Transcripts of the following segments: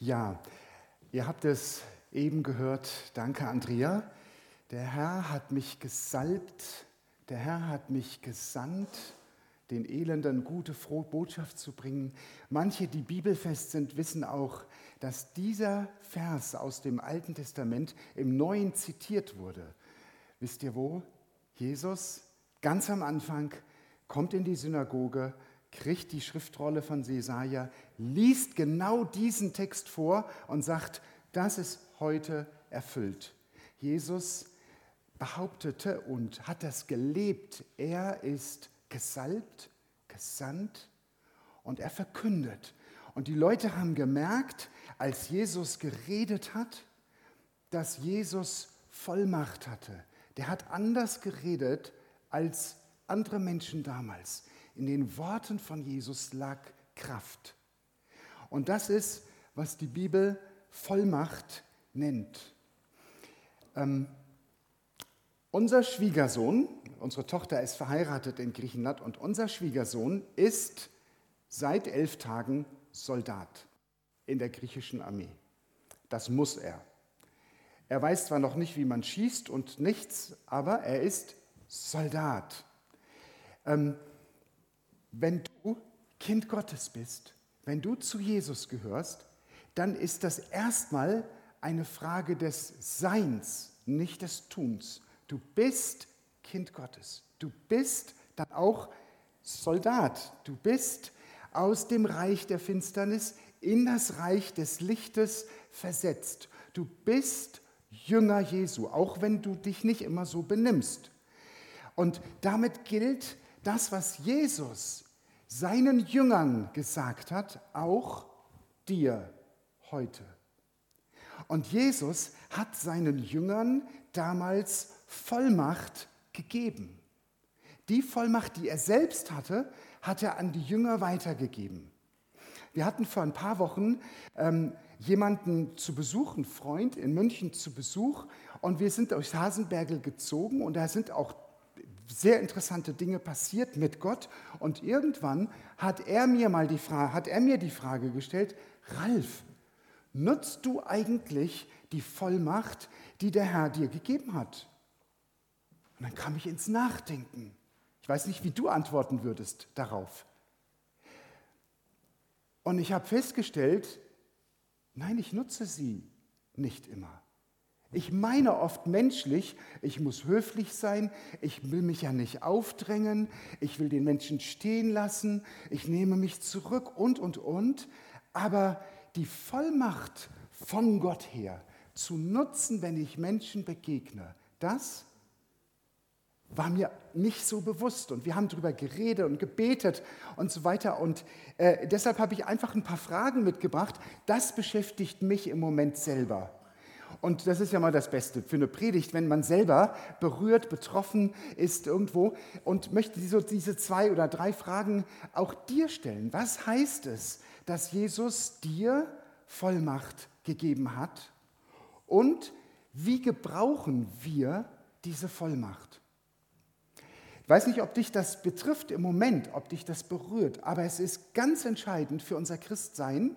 Ja, ihr habt es eben gehört. Danke, Andrea. Der Herr hat mich gesalbt, der Herr hat mich gesandt, den Elenden gute frohe Botschaft zu bringen. Manche, die bibelfest sind, wissen auch, dass dieser Vers aus dem Alten Testament im Neuen zitiert wurde. Wisst ihr wo? Jesus ganz am Anfang kommt in die Synagoge, kriegt die Schriftrolle von Jesaja, liest genau diesen Text vor und sagt, das ist heute erfüllt. Jesus behauptete und hat das gelebt. Er ist gesalbt, gesandt und er verkündet. Und die Leute haben gemerkt, als Jesus geredet hat, dass Jesus Vollmacht hatte. Der hat anders geredet als andere Menschen damals. In den Worten von Jesus lag Kraft. Und das ist, was die Bibel Vollmacht nennt. Ähm, unser Schwiegersohn, unsere Tochter ist verheiratet in Griechenland und unser Schwiegersohn ist seit elf Tagen Soldat in der griechischen Armee. Das muss er. Er weiß zwar noch nicht, wie man schießt und nichts, aber er ist Soldat. Ähm, wenn du Kind Gottes bist, wenn du zu Jesus gehörst, dann ist das erstmal eine Frage des Seins, nicht des Tuns. Du bist Kind Gottes. Du bist dann auch Soldat. Du bist aus dem Reich der Finsternis in das Reich des Lichtes versetzt. Du bist Jünger Jesu, auch wenn du dich nicht immer so benimmst. Und damit gilt das, was Jesus seinen Jüngern gesagt hat, auch dir heute. Und Jesus hat seinen Jüngern damals Vollmacht gegeben. Die Vollmacht, die er selbst hatte, hat er an die Jünger weitergegeben. Wir hatten vor ein paar Wochen ähm, jemanden zu Besuch, einen Freund in München zu Besuch, und wir sind durch Hasenbergel gezogen und da sind auch sehr interessante Dinge passiert mit Gott. Und irgendwann hat er mir mal die Frage, hat er mir die Frage gestellt, Ralf, nutzt du eigentlich die Vollmacht, die der Herr dir gegeben hat? Und dann kam ich ins Nachdenken. Ich weiß nicht, wie du antworten würdest darauf. Und ich habe festgestellt, nein, ich nutze sie nicht immer. Ich meine oft menschlich, ich muss höflich sein, ich will mich ja nicht aufdrängen, ich will den Menschen stehen lassen, ich nehme mich zurück und, und, und. Aber die Vollmacht von Gott her zu nutzen, wenn ich Menschen begegne, das war mir nicht so bewusst. Und wir haben darüber geredet und gebetet und so weiter. Und äh, deshalb habe ich einfach ein paar Fragen mitgebracht. Das beschäftigt mich im Moment selber. Und das ist ja mal das Beste für eine Predigt, wenn man selber berührt, betroffen ist irgendwo und möchte diese, diese zwei oder drei Fragen auch dir stellen. Was heißt es, dass Jesus dir Vollmacht gegeben hat? Und wie gebrauchen wir diese Vollmacht? Ich weiß nicht, ob dich das betrifft im Moment, ob dich das berührt, aber es ist ganz entscheidend für unser Christsein,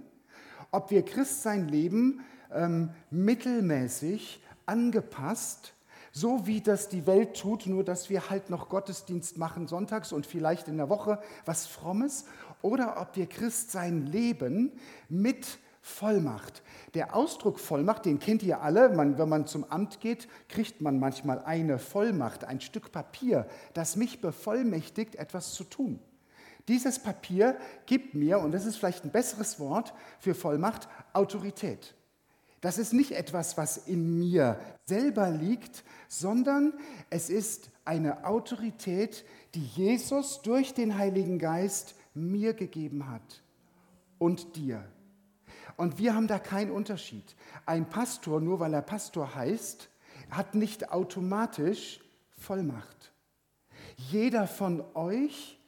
ob wir Christsein leben ähm, mittelmäßig, angepasst, so wie das die Welt tut, nur dass wir halt noch Gottesdienst machen sonntags und vielleicht in der Woche was Frommes, oder ob wir Christsein leben mit Vollmacht. Der Ausdruck Vollmacht, den kennt ihr alle. Man, wenn man zum Amt geht, kriegt man manchmal eine Vollmacht, ein Stück Papier, das mich bevollmächtigt, etwas zu tun. Dieses Papier gibt mir, und das ist vielleicht ein besseres Wort für Vollmacht, Autorität. Das ist nicht etwas, was in mir selber liegt, sondern es ist eine Autorität, die Jesus durch den Heiligen Geist mir gegeben hat und dir. Und wir haben da keinen Unterschied. Ein Pastor, nur weil er Pastor heißt, hat nicht automatisch Vollmacht. Jeder von euch,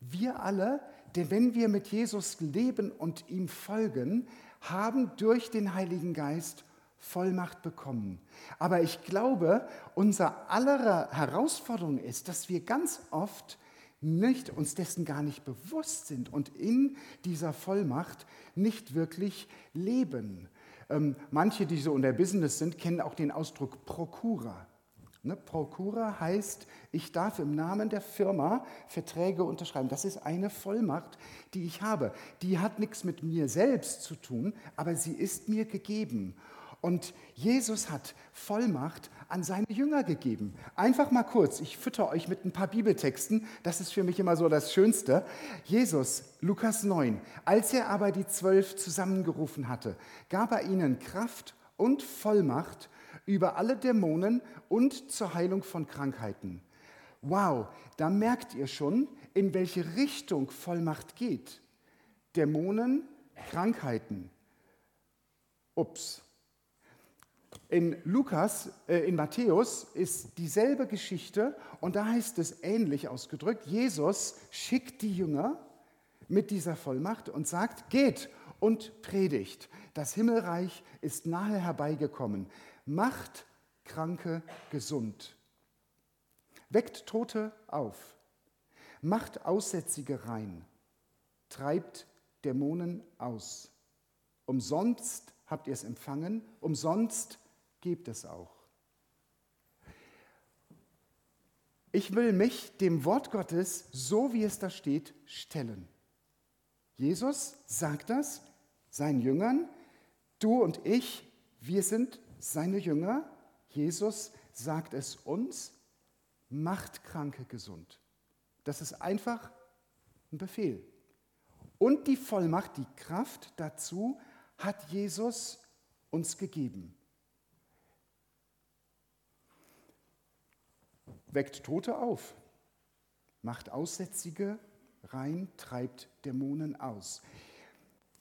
wir alle, denn wenn wir mit Jesus leben und ihm folgen, haben durch den Heiligen Geist Vollmacht bekommen. Aber ich glaube, unser aller Herausforderung ist, dass wir ganz oft nicht uns dessen gar nicht bewusst sind und in dieser Vollmacht nicht wirklich leben. Ähm, manche, die so in der Business sind, kennen auch den Ausdruck Prokura. Ne, Prokura heißt, ich darf im Namen der Firma Verträge unterschreiben. Das ist eine Vollmacht, die ich habe. Die hat nichts mit mir selbst zu tun, aber sie ist mir gegeben. Und Jesus hat Vollmacht an seine Jünger gegeben. Einfach mal kurz, ich fütter euch mit ein paar Bibeltexten, das ist für mich immer so das Schönste. Jesus, Lukas 9, als er aber die Zwölf zusammengerufen hatte, gab er ihnen Kraft und Vollmacht über alle Dämonen und zur Heilung von Krankheiten. Wow, da merkt ihr schon, in welche Richtung Vollmacht geht. Dämonen, Krankheiten. Ups, in Lukas, äh, in Matthäus ist dieselbe Geschichte und da heißt es ähnlich ausgedrückt, Jesus schickt die Jünger mit dieser Vollmacht und sagt, geht und predigt. Das Himmelreich ist nahe herbeigekommen. Macht Kranke gesund. Weckt Tote auf. Macht Aussätzige rein. Treibt Dämonen aus. Umsonst habt ihr es empfangen, umsonst gebt es auch. Ich will mich dem Wort Gottes, so wie es da steht, stellen. Jesus sagt das seinen Jüngern, du und ich, wir sind seine Jünger. Jesus sagt es uns, macht Kranke gesund. Das ist einfach ein Befehl. Und die Vollmacht, die Kraft dazu hat Jesus uns gegeben. Weckt Tote auf, macht Aussätzige rein, treibt Dämonen aus.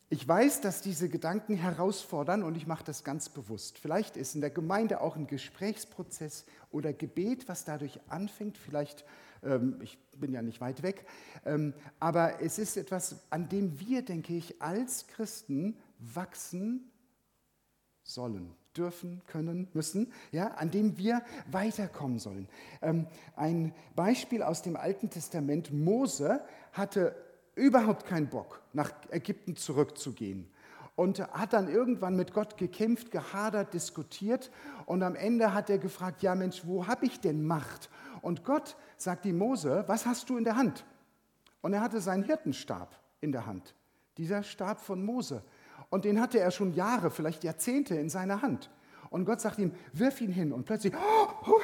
Ich weiß, dass diese Gedanken herausfordern und ich mache das ganz bewusst. Vielleicht ist in der Gemeinde auch ein Gesprächsprozess oder Gebet, was dadurch anfängt. Vielleicht, ähm, ich bin ja nicht weit weg, ähm, aber es ist etwas, an dem wir, denke ich, als Christen wachsen sollen, dürfen, können, müssen, ja, an dem wir weiterkommen sollen. Ähm, ein Beispiel aus dem Alten Testament, Mose hatte überhaupt keinen Bock, nach Ägypten zurückzugehen und hat dann irgendwann mit Gott gekämpft, gehadert, diskutiert und am Ende hat er gefragt, ja Mensch, wo habe ich denn Macht? Und Gott sagt die Mose, was hast du in der Hand? Und er hatte seinen Hirtenstab in der Hand, dieser Stab von Mose. Und den hatte er schon Jahre, vielleicht Jahrzehnte in seiner Hand. Und Gott sagt ihm, wirf ihn hin. Und plötzlich oh, oh,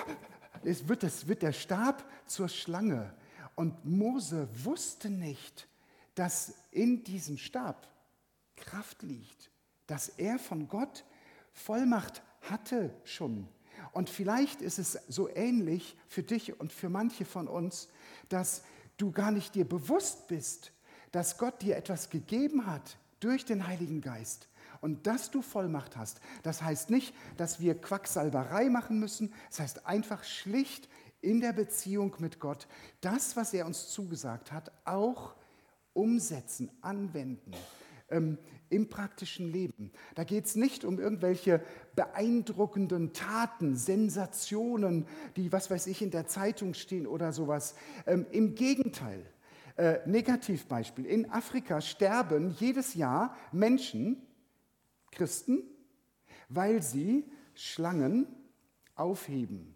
es wird, es wird der Stab zur Schlange. Und Mose wusste nicht, dass in diesem Stab Kraft liegt, dass er von Gott Vollmacht hatte schon. Und vielleicht ist es so ähnlich für dich und für manche von uns, dass du gar nicht dir bewusst bist, dass Gott dir etwas gegeben hat durch den Heiligen Geist und dass du Vollmacht hast. Das heißt nicht, dass wir Quacksalberei machen müssen, das heißt einfach schlicht in der Beziehung mit Gott das, was er uns zugesagt hat, auch umsetzen, anwenden ähm, im praktischen Leben. Da geht es nicht um irgendwelche beeindruckenden Taten, Sensationen, die, was weiß ich, in der Zeitung stehen oder sowas. Ähm, Im Gegenteil, äh, Negativbeispiel. In Afrika sterben jedes Jahr Menschen, Christen, weil sie Schlangen aufheben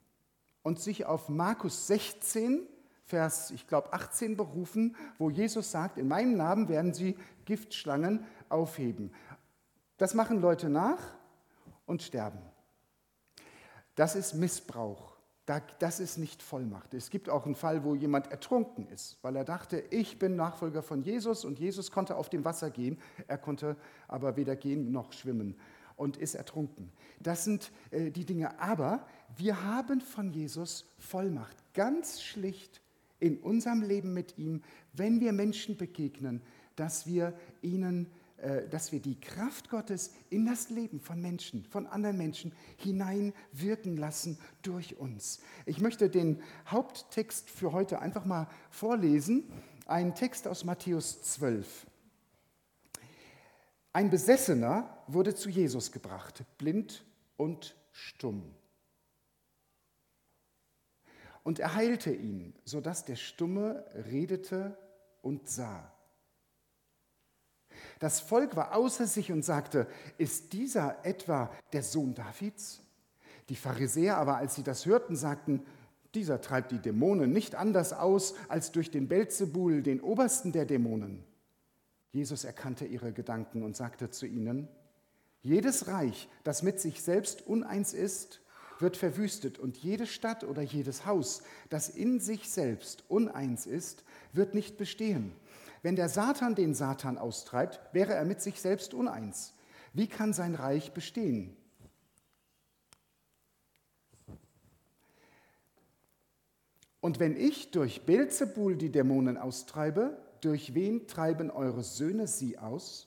und sich auf Markus 16, Vers, ich glaube 18 berufen, wo Jesus sagt, in meinem Namen werden sie Giftschlangen aufheben. Das machen Leute nach und sterben. Das ist Missbrauch das ist nicht Vollmacht. Es gibt auch einen Fall, wo jemand ertrunken ist, weil er dachte, ich bin Nachfolger von Jesus und Jesus konnte auf dem Wasser gehen, er konnte aber weder gehen noch schwimmen und ist ertrunken. Das sind äh, die Dinge. Aber wir haben von Jesus Vollmacht, ganz schlicht in unserem Leben mit ihm, wenn wir Menschen begegnen, dass wir ihnen äh, dass wir die Kraft Gottes in das Leben von Menschen, von anderen Menschen hineinwirken lassen durch uns. Ich möchte den Haupttext für heute einfach mal vorlesen, ein Text aus Matthäus 12. Ein Besessener wurde zu Jesus gebracht, blind und stumm. Und er heilte ihn, sodass der Stumme redete und sah. Das Volk war außer sich und sagte, ist dieser etwa der Sohn Davids? Die Pharisäer aber, als sie das hörten, sagten, dieser treibt die Dämonen nicht anders aus als durch den Belzebul, den obersten der Dämonen. Jesus erkannte ihre Gedanken und sagte zu ihnen, jedes Reich, das mit sich selbst uneins ist, wird verwüstet und jede Stadt oder jedes Haus, das in sich selbst uneins ist, wird nicht bestehen. Wenn der Satan den Satan austreibt, wäre er mit sich selbst uneins. Wie kann sein Reich bestehen? Und wenn ich durch Beelzebul die Dämonen austreibe, durch wen treiben eure Söhne sie aus?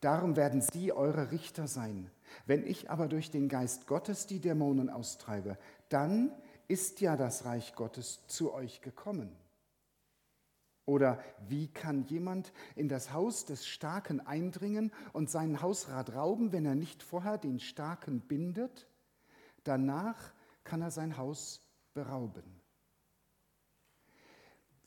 Darum werden sie eure Richter sein. Wenn ich aber durch den Geist Gottes die Dämonen austreibe, dann ist ja das Reich Gottes zu euch gekommen. Oder wie kann jemand in das Haus des Starken eindringen und seinen Hausrat rauben, wenn er nicht vorher den Starken bindet? Danach kann er sein Haus berauben.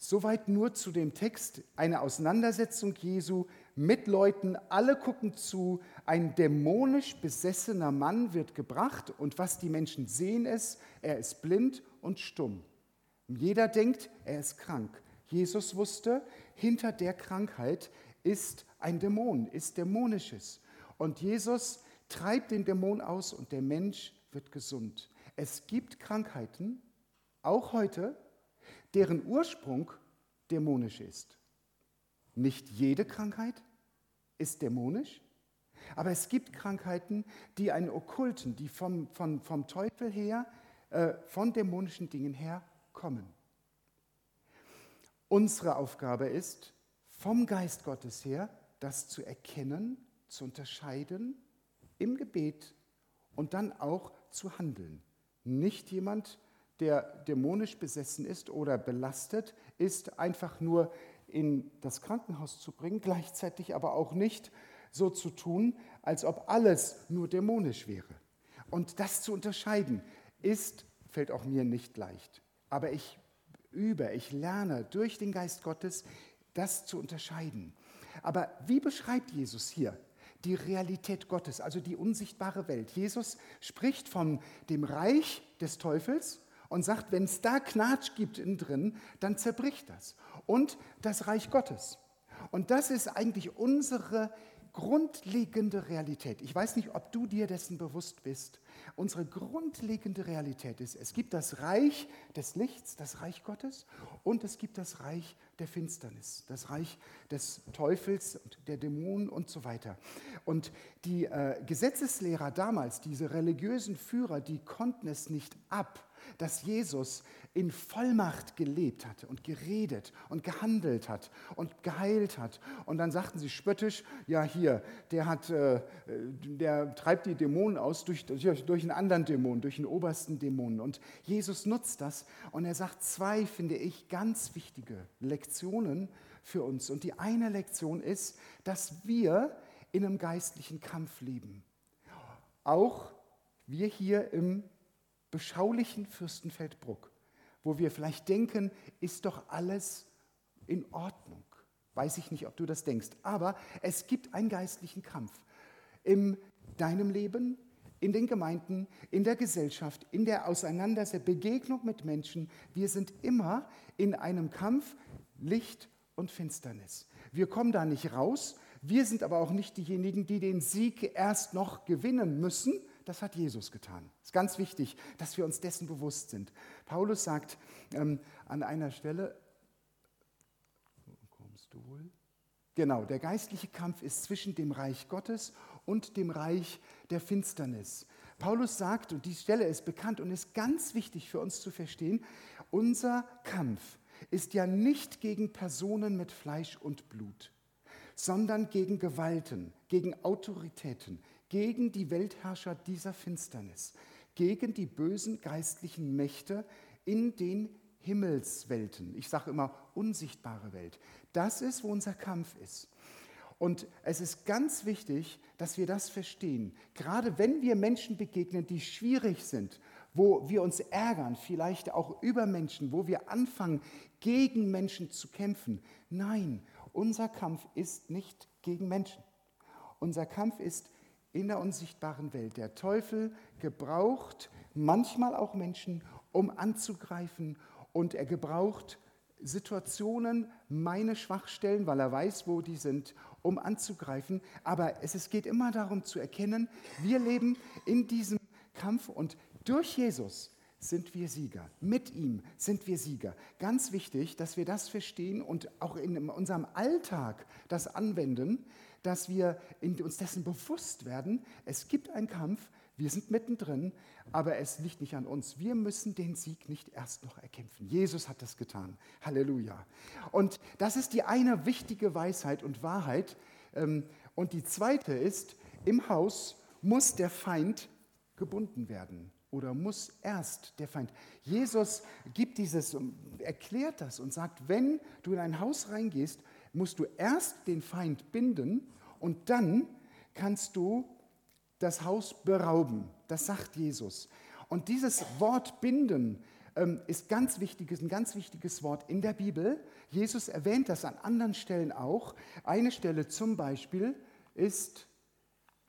Soweit nur zu dem Text, eine Auseinandersetzung Jesu mit Leuten, alle gucken zu, ein dämonisch besessener Mann wird gebracht und was die Menschen sehen ist, er ist blind und stumm. Jeder denkt, er ist krank. Jesus wusste, hinter der Krankheit ist ein Dämon, ist dämonisches. Und Jesus treibt den Dämon aus und der Mensch wird gesund. Es gibt Krankheiten, auch heute, deren Ursprung dämonisch ist. Nicht jede Krankheit ist dämonisch, aber es gibt Krankheiten, die einen okkulten, die vom, vom, vom Teufel her, äh, von dämonischen Dingen her kommen. Unsere Aufgabe ist, vom Geist Gottes her, das zu erkennen, zu unterscheiden im Gebet und dann auch zu handeln. Nicht jemand, der dämonisch besessen ist oder belastet, ist einfach nur in das Krankenhaus zu bringen, gleichzeitig aber auch nicht so zu tun, als ob alles nur dämonisch wäre. Und das zu unterscheiden, ist, fällt auch mir nicht leicht. Aber ich übe, ich lerne durch den Geist Gottes, das zu unterscheiden. Aber wie beschreibt Jesus hier die Realität Gottes, also die unsichtbare Welt? Jesus spricht von dem Reich des Teufels und sagt, wenn es da Knatsch gibt innen drin, dann zerbricht das. Und das Reich Gottes. Und das ist eigentlich unsere grundlegende Realität. Ich weiß nicht, ob du dir dessen bewusst bist. Unsere grundlegende Realität ist, es gibt das Reich des Lichts, das Reich Gottes, und es gibt das Reich der Finsternis, das Reich des Teufels und der Dämonen und so weiter. Und die äh, Gesetzeslehrer damals, diese religiösen Führer, die konnten es nicht ab, dass Jesus in Vollmacht gelebt hatte und geredet und gehandelt hat und geheilt hat. Und dann sagten sie spöttisch, ja hier, der, hat, äh, der treibt die Dämonen aus durch, durch einen anderen Dämon, durch den obersten Dämon. Und Jesus nutzt das und er sagt zwei, finde ich, ganz wichtige Lektionen für uns. Und die eine Lektion ist, dass wir in einem geistlichen Kampf leben. Auch wir hier im beschaulichen Fürstenfeldbruck, wo wir vielleicht denken, ist doch alles in Ordnung. Weiß ich nicht, ob du das denkst, aber es gibt einen geistlichen Kampf in deinem Leben, in den Gemeinden, in der Gesellschaft, in der Auseinandersetzung, Begegnung mit Menschen. Wir sind immer in einem Kampf Licht und Finsternis. Wir kommen da nicht raus. Wir sind aber auch nicht diejenigen, die den Sieg erst noch gewinnen müssen, das hat Jesus getan. Es ist ganz wichtig, dass wir uns dessen bewusst sind. Paulus sagt ähm, an einer Stelle, kommst du wohl? Genau, der geistliche Kampf ist zwischen dem Reich Gottes und dem Reich der Finsternis. Paulus sagt, und die Stelle ist bekannt und ist ganz wichtig für uns zu verstehen, unser Kampf ist ja nicht gegen Personen mit Fleisch und Blut, sondern gegen Gewalten, gegen Autoritäten, gegen die Weltherrscher dieser Finsternis, gegen die bösen geistlichen Mächte in den Himmelswelten. Ich sage immer unsichtbare Welt. Das ist, wo unser Kampf ist. Und es ist ganz wichtig, dass wir das verstehen. Gerade wenn wir Menschen begegnen, die schwierig sind, wo wir uns ärgern, vielleicht auch über Menschen, wo wir anfangen, gegen Menschen zu kämpfen. Nein, unser Kampf ist nicht gegen Menschen. Unser Kampf ist in der unsichtbaren Welt. Der Teufel gebraucht manchmal auch Menschen, um anzugreifen und er gebraucht Situationen, meine Schwachstellen, weil er weiß, wo die sind, um anzugreifen. Aber es, es geht immer darum zu erkennen, wir leben in diesem Kampf und durch Jesus sind wir Sieger. Mit ihm sind wir Sieger. Ganz wichtig, dass wir das verstehen und auch in unserem Alltag das anwenden, dass wir uns dessen bewusst werden, es gibt einen Kampf, wir sind mittendrin, aber es liegt nicht an uns. Wir müssen den Sieg nicht erst noch erkämpfen. Jesus hat das getan. Halleluja. Und das ist die eine wichtige Weisheit und Wahrheit. Ähm, und die zweite ist, im Haus muss der Feind gebunden werden oder muss erst der Feind. Jesus gibt dieses, erklärt das und sagt, wenn du in ein Haus reingehst, musst du erst den Feind binden und dann kannst du das Haus berauben. Das sagt Jesus. Und dieses Wort binden ähm, ist ganz wichtiges, ein ganz wichtiges Wort in der Bibel. Jesus erwähnt das an anderen Stellen auch. Eine Stelle zum Beispiel ist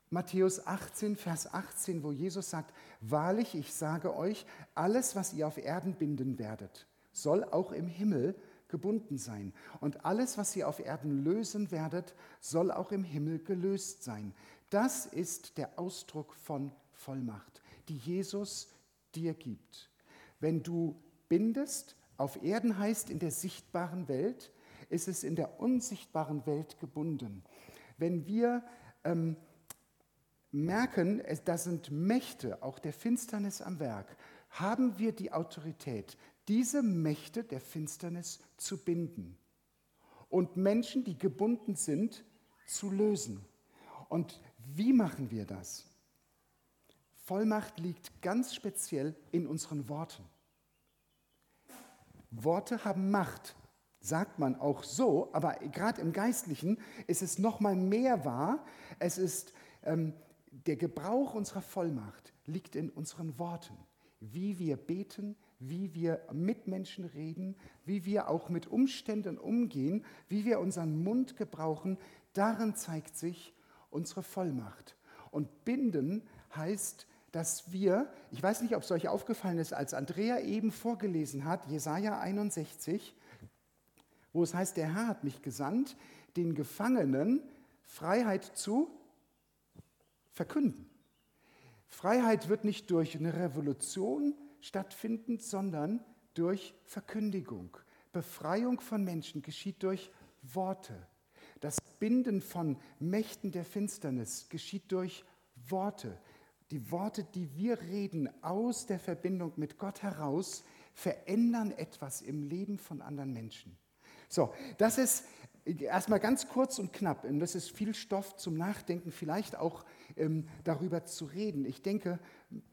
Matthäus 18, Vers 18, wo Jesus sagt, wahrlich, ich sage euch, alles, was ihr auf Erden binden werdet, soll auch im Himmel gebunden sein. Und alles, was ihr auf Erden lösen werdet, soll auch im Himmel gelöst sein. Das ist der Ausdruck von Vollmacht, die Jesus dir gibt. Wenn du bindest, auf Erden heißt in der sichtbaren Welt, ist es in der unsichtbaren Welt gebunden. Wenn wir ähm, merken, das sind Mächte, auch der Finsternis am Werk, haben wir die Autorität, diese Mächte der Finsternis zu binden und Menschen, die gebunden sind, zu lösen. Und wie machen wir das? Vollmacht liegt ganz speziell in unseren Worten. Worte haben Macht, sagt man auch so, aber gerade im Geistlichen ist es noch mal mehr wahr. Es ist ähm, der Gebrauch unserer Vollmacht liegt in unseren Worten, wie wir beten, wie wir mit Menschen reden, wie wir auch mit Umständen umgehen, wie wir unseren Mund gebrauchen. Darin zeigt sich unsere Vollmacht. Und binden heißt, dass wir, ich weiß nicht, ob es euch aufgefallen ist, als Andrea eben vorgelesen hat, Jesaja 61, wo es heißt, der Herr hat mich gesandt, den Gefangenen Freiheit zu verkünden. Freiheit wird nicht durch eine Revolution stattfinden, sondern durch Verkündigung. Befreiung von Menschen geschieht durch Worte. Das Binden von Mächten der Finsternis geschieht durch Worte. Die Worte, die wir reden aus der Verbindung mit Gott heraus, verändern etwas im Leben von anderen Menschen. So, das ist erstmal ganz kurz und knapp. Und das ist viel Stoff zum Nachdenken, vielleicht auch ähm, darüber zu reden. Ich denke,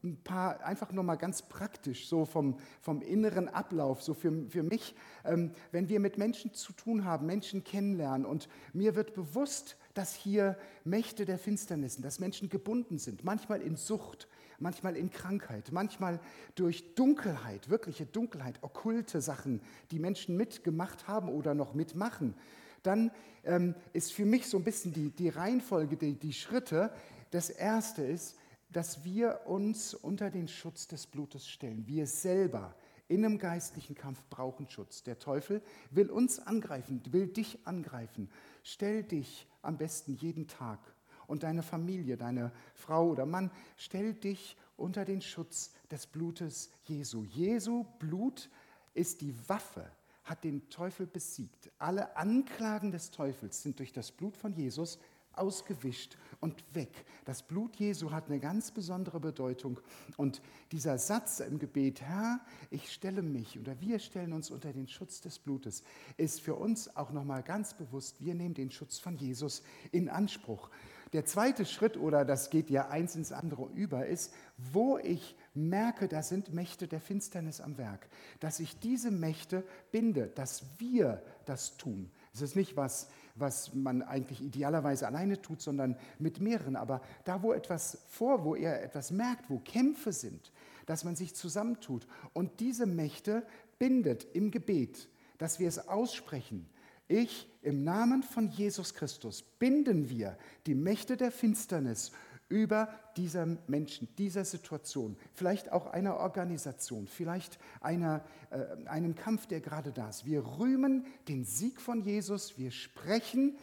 ein paar, einfach nur mal ganz praktisch, so vom, vom inneren Ablauf, so für, für mich, ähm, wenn wir mit Menschen zu tun haben, Menschen kennenlernen und mir wird bewusst, dass hier Mächte der Finsternissen, dass Menschen gebunden sind, manchmal in Sucht, manchmal in Krankheit, manchmal durch Dunkelheit, wirkliche Dunkelheit, okkulte Sachen, die Menschen mitgemacht haben oder noch mitmachen, dann ähm, ist für mich so ein bisschen die, die Reihenfolge, die, die Schritte. Das erste ist, dass wir uns unter den Schutz des Blutes stellen. Wir selber in einem geistlichen Kampf brauchen Schutz. Der Teufel will uns angreifen, will dich angreifen. Stell dich am besten jeden Tag und deine Familie, deine Frau oder Mann, stell dich unter den Schutz des Blutes Jesu. Jesu Blut ist die Waffe, hat den Teufel besiegt. Alle Anklagen des Teufels sind durch das Blut von Jesus ausgewischt und weg. Das Blut Jesu hat eine ganz besondere Bedeutung. Und dieser Satz im Gebet, Herr, ich stelle mich oder wir stellen uns unter den Schutz des Blutes, ist für uns auch nochmal ganz bewusst, wir nehmen den Schutz von Jesus in Anspruch. Der zweite Schritt, oder das geht ja eins ins andere über, ist, wo ich merke, da sind Mächte der Finsternis am Werk, dass ich diese Mächte binde, dass wir das tun. Es ist nicht was, was man eigentlich idealerweise alleine tut, sondern mit mehreren. Aber da, wo etwas vor, wo er etwas merkt, wo Kämpfe sind, dass man sich zusammentut und diese Mächte bindet im Gebet, dass wir es aussprechen. Ich im Namen von Jesus Christus binden wir die Mächte der Finsternis über dieser Menschen, dieser Situation, vielleicht auch einer Organisation, vielleicht einer, äh, einem Kampf, der gerade da ist. Wir rühmen den Sieg von Jesus, wir sprechen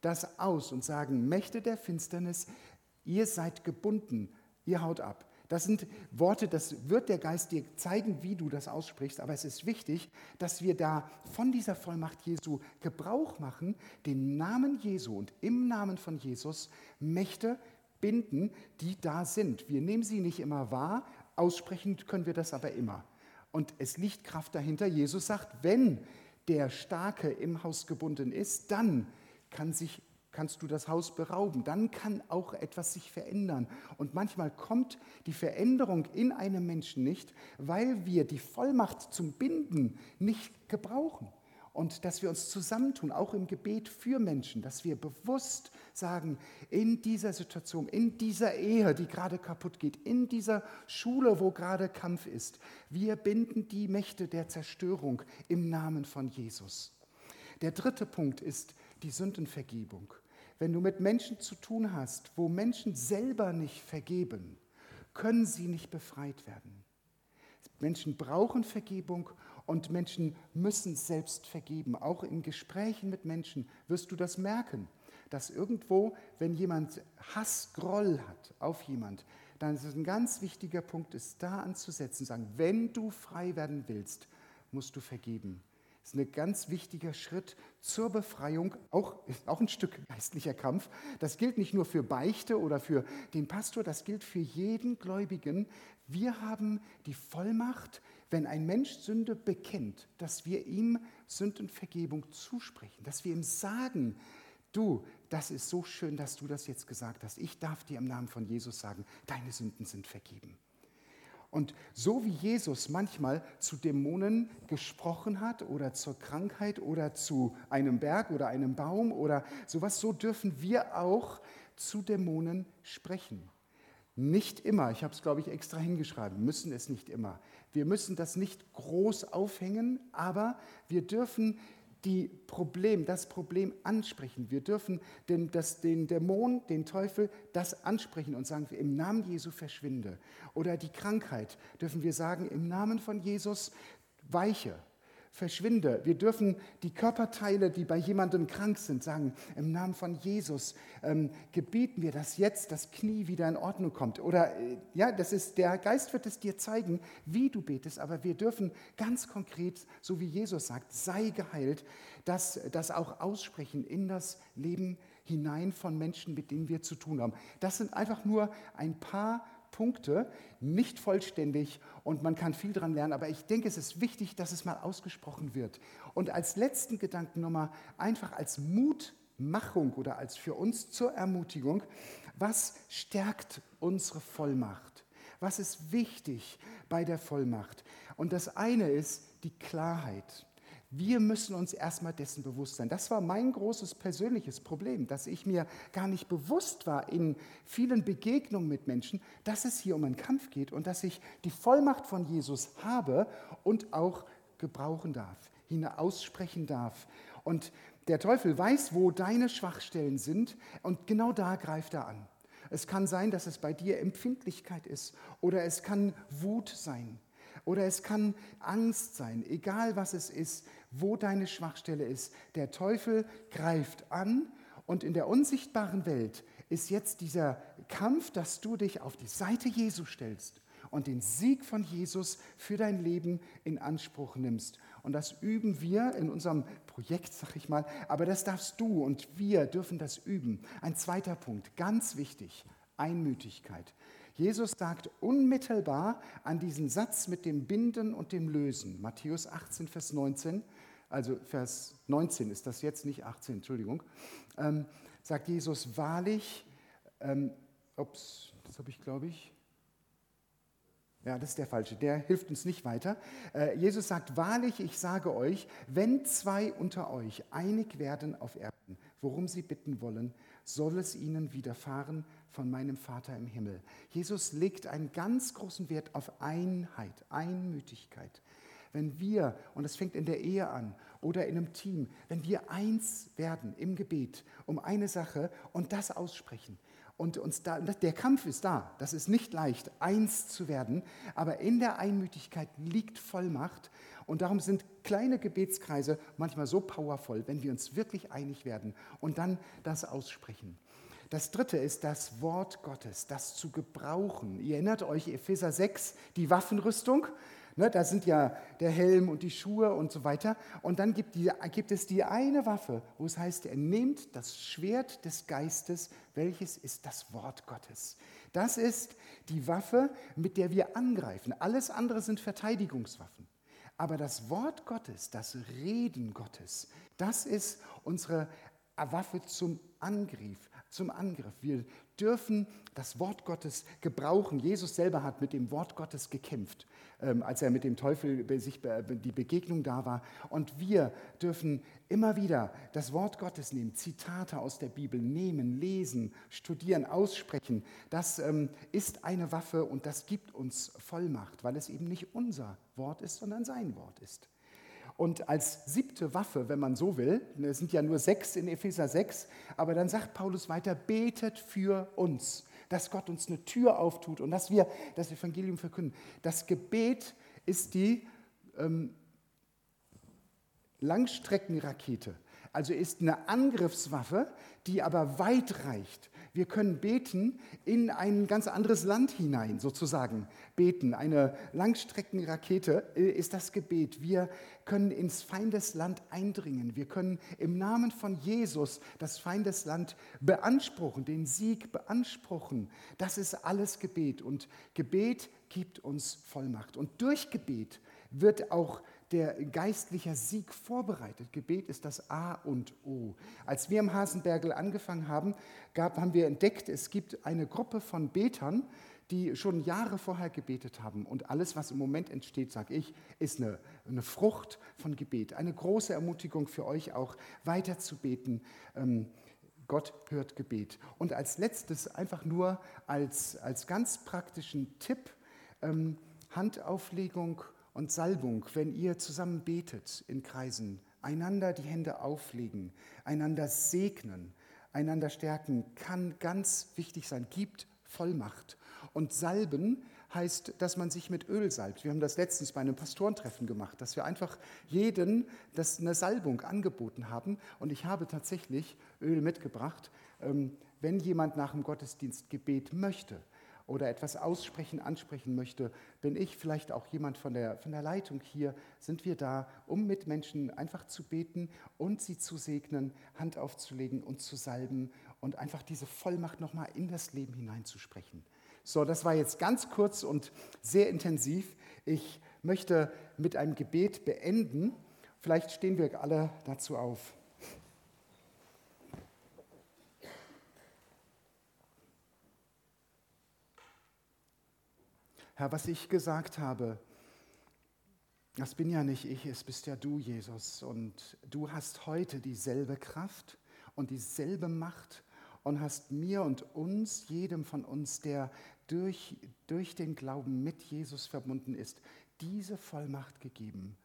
das aus und sagen, Mächte der Finsternis, ihr seid gebunden, ihr haut ab. Das sind Worte, das wird der Geist dir zeigen, wie du das aussprichst, aber es ist wichtig, dass wir da von dieser Vollmacht Jesu Gebrauch machen, den Namen Jesu und im Namen von Jesus Mächte binden, die da sind. Wir nehmen sie nicht immer wahr, aussprechen können wir das aber immer. Und es liegt Kraft dahinter. Jesus sagt, wenn der Starke im Haus gebunden ist, dann kann sich, kannst du das Haus berauben. Dann kann auch etwas sich verändern. Und manchmal kommt die Veränderung in einem Menschen nicht, weil wir die Vollmacht zum Binden nicht gebrauchen und dass wir uns zusammentun, auch im Gebet für Menschen, dass wir bewusst sagen, in dieser Situation, in dieser Ehe, die gerade kaputt geht, in dieser Schule, wo gerade Kampf ist, wir binden die Mächte der Zerstörung im Namen von Jesus. Der dritte Punkt ist die Sündenvergebung. Wenn du mit Menschen zu tun hast, wo Menschen selber nicht vergeben, können sie nicht befreit werden. Menschen brauchen Vergebung und Menschen müssen selbst vergeben. Auch in Gesprächen mit Menschen wirst du das merken, dass irgendwo, wenn jemand Hass, Groll hat auf jemand, dann ist es ein ganz wichtiger Punkt, ist da anzusetzen, sagen, wenn du frei werden willst, musst du vergeben. Das ist ein ganz wichtiger Schritt zur Befreiung, auch, auch ein Stück geistlicher Kampf. Das gilt nicht nur für Beichte oder für den Pastor, das gilt für jeden Gläubigen. Wir haben die Vollmacht, wenn ein Mensch Sünde bekennt, dass wir ihm Sündenvergebung zusprechen, dass wir ihm sagen, du, das ist so schön, dass du das jetzt gesagt hast. Ich darf dir im Namen von Jesus sagen, deine Sünden sind vergeben. Und so wie Jesus manchmal zu Dämonen gesprochen hat oder zur Krankheit oder zu einem Berg oder einem Baum oder sowas, so dürfen wir auch zu Dämonen sprechen. Nicht immer, ich habe es, glaube ich, extra hingeschrieben, müssen es nicht immer. Wir müssen das nicht groß aufhängen, aber wir dürfen die Problem, das Problem ansprechen. Wir dürfen den, das, den Dämon, den Teufel, das ansprechen und sagen, im Namen Jesu verschwinde. Oder die Krankheit dürfen wir sagen, im Namen von Jesus weiche, verschwinde. Wir dürfen die Körperteile, die bei jemandem krank sind, sagen, im Namen von Jesus ähm, gebieten wir, dass jetzt das Knie wieder in Ordnung kommt. Oder äh, ja, das ist, der Geist wird es dir zeigen, wie du betest, aber wir dürfen ganz konkret, so wie Jesus sagt, sei geheilt, das, das auch aussprechen in das Leben hinein von Menschen, mit denen wir zu tun haben. Das sind einfach nur ein paar Punkte, nicht vollständig und man kann viel daran lernen, aber ich denke, es ist wichtig, dass es mal ausgesprochen wird. Und als letzten Gedanken nochmal einfach als Mutmachung oder als für uns zur Ermutigung, was stärkt unsere Vollmacht? Was ist wichtig bei der Vollmacht? Und das eine ist die Klarheit. Wir müssen uns erstmal dessen bewusst sein. Das war mein großes persönliches Problem, dass ich mir gar nicht bewusst war in vielen Begegnungen mit Menschen, dass es hier um einen Kampf geht und dass ich die Vollmacht von Jesus habe und auch gebrauchen darf, ihn aussprechen darf. Und der Teufel weiß, wo deine Schwachstellen sind und genau da greift er an. Es kann sein, dass es bei dir Empfindlichkeit ist oder es kann Wut sein oder es kann Angst sein, egal was es ist, wo deine Schwachstelle ist. Der Teufel greift an und in der unsichtbaren Welt ist jetzt dieser Kampf, dass du dich auf die Seite Jesu stellst und den Sieg von Jesus für dein Leben in Anspruch nimmst. Und das üben wir in unserem Projekt, sag ich mal, aber das darfst du und wir dürfen das üben. Ein zweiter Punkt, ganz wichtig, Einmütigkeit. Jesus sagt unmittelbar an diesen Satz mit dem Binden und dem Lösen, Matthäus 18, Vers 19, also Vers 19 ist das jetzt, nicht 18, Entschuldigung, ähm, sagt Jesus, wahrlich, ähm, ups, das habe ich, glaube ich, ja, das ist der falsche, der hilft uns nicht weiter. Äh, Jesus sagt, wahrlich, ich sage euch, wenn zwei unter euch einig werden auf Erden, worum sie bitten wollen, soll es ihnen widerfahren von meinem Vater im Himmel. Jesus legt einen ganz großen Wert auf Einheit, Einmütigkeit. Wenn wir, und das fängt in der Ehe an oder in einem Team, wenn wir eins werden im Gebet um eine Sache und das aussprechen, und uns da, der Kampf ist da. Das ist nicht leicht, eins zu werden. Aber in der Einmütigkeit liegt Vollmacht. Und darum sind kleine Gebetskreise manchmal so powerful, wenn wir uns wirklich einig werden und dann das aussprechen. Das dritte ist das Wort Gottes, das zu gebrauchen. Ihr erinnert euch, Epheser 6, die Waffenrüstung. Ne, da sind ja der Helm und die Schuhe und so weiter. Und dann gibt, die, gibt es die eine Waffe, wo es heißt, er nimmt das Schwert des Geistes, welches ist das Wort Gottes. Das ist die Waffe, mit der wir angreifen. Alles andere sind Verteidigungswaffen. Aber das Wort Gottes, das Reden Gottes, das ist unsere Waffe zum Angriff, zum Angriff. Wir dürfen das Wort Gottes gebrauchen. Jesus selber hat mit dem Wort Gottes gekämpft, ähm, als er mit dem Teufel sich die Begegnung da war. Und wir dürfen immer wieder das Wort Gottes nehmen, Zitate aus der Bibel nehmen, lesen, studieren, aussprechen. Das ähm, ist eine Waffe und das gibt uns Vollmacht, weil es eben nicht unser Wort ist, sondern sein Wort ist. Und als siebte Waffe, wenn man so will, es sind ja nur sechs in Epheser 6, aber dann sagt Paulus weiter, betet für uns, dass Gott uns eine Tür auftut und dass wir das Evangelium verkünden. Das Gebet ist die ähm, Langstreckenrakete, also ist eine Angriffswaffe, die aber weit reicht. Wir können beten in ein ganz anderes Land hinein, sozusagen. Beten. Eine Langstreckenrakete äh, ist das Gebet. Wir können ins Feindesland eindringen. Wir können im Namen von Jesus das Feindesland beanspruchen, den Sieg beanspruchen. Das ist alles Gebet. Und Gebet gibt uns Vollmacht. Und durch Gebet wird auch der geistliche Sieg vorbereitet. Gebet ist das A und O. Als wir im Hasenbergel angefangen haben, gab, haben wir entdeckt, es gibt eine Gruppe von Betern, die schon Jahre vorher gebetet haben. Und alles, was im Moment entsteht, sage ich, ist eine, eine, Frucht von Gebet. Eine große Ermutigung für euch auch, weiter zu beten. Ähm, Gott hört Gebet. Und als letztes, einfach nur als, als ganz praktischen Tipp, ähm, Handauflegung und Salbung, wenn ihr zusammen betet in Kreisen, einander die Hände auflegen, einander segnen, einander stärken, kann ganz wichtig sein, gibt Vollmacht. Und salben heißt, dass man sich mit Öl salbt. Wir haben das letztens bei einem Pastorentreffen gemacht, dass wir einfach jeden das eine Salbung angeboten haben. Und ich habe tatsächlich Öl mitgebracht. Ähm, wenn jemand nach dem Gottesdienst Gebet möchte, oder etwas aussprechen, ansprechen möchte, bin ich vielleicht auch jemand von der, von der Leitung hier, sind wir da, um mit Menschen einfach zu beten und sie zu segnen, Hand aufzulegen und zu salben und einfach diese Vollmacht nochmal in das Leben hineinzusprechen. So, das war jetzt ganz kurz und sehr intensiv. Ich möchte mit einem Gebet beenden. Vielleicht stehen wir alle dazu auf. Herr, was ich gesagt habe, das bin ja nicht ich, es bist ja du, Jesus. Und du hast heute dieselbe Kraft und dieselbe Macht und hast mir und uns, jedem von uns, der durch, durch den Glauben mit Jesus verbunden ist, diese Vollmacht gegeben.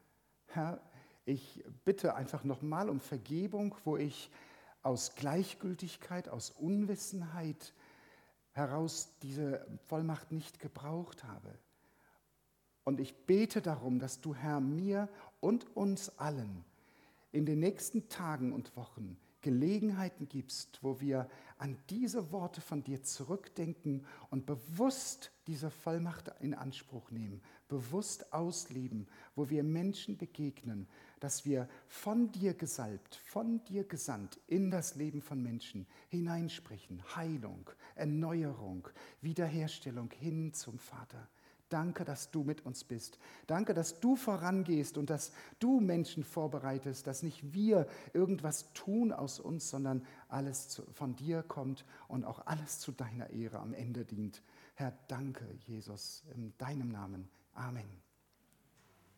Herr, ich bitte einfach nochmal um Vergebung, wo ich aus Gleichgültigkeit, aus Unwissenheit, heraus diese Vollmacht nicht gebraucht habe. Und ich bete darum, dass du, Herr, mir und uns allen in den nächsten Tagen und Wochen Gelegenheiten gibst, wo wir an diese Worte von dir zurückdenken und bewusst diese Vollmacht in Anspruch nehmen, bewusst ausleben, wo wir Menschen begegnen, dass wir von dir gesalbt, von dir gesandt in das Leben von Menschen hineinsprechen, Heilung, Erneuerung, Wiederherstellung hin zum Vater. Danke, dass du mit uns bist. Danke, dass du vorangehst und dass du Menschen vorbereitest, dass nicht wir irgendwas tun aus uns, sondern alles von dir kommt und auch alles zu deiner Ehre am Ende dient. Herr, danke, Jesus, in deinem Namen. Amen.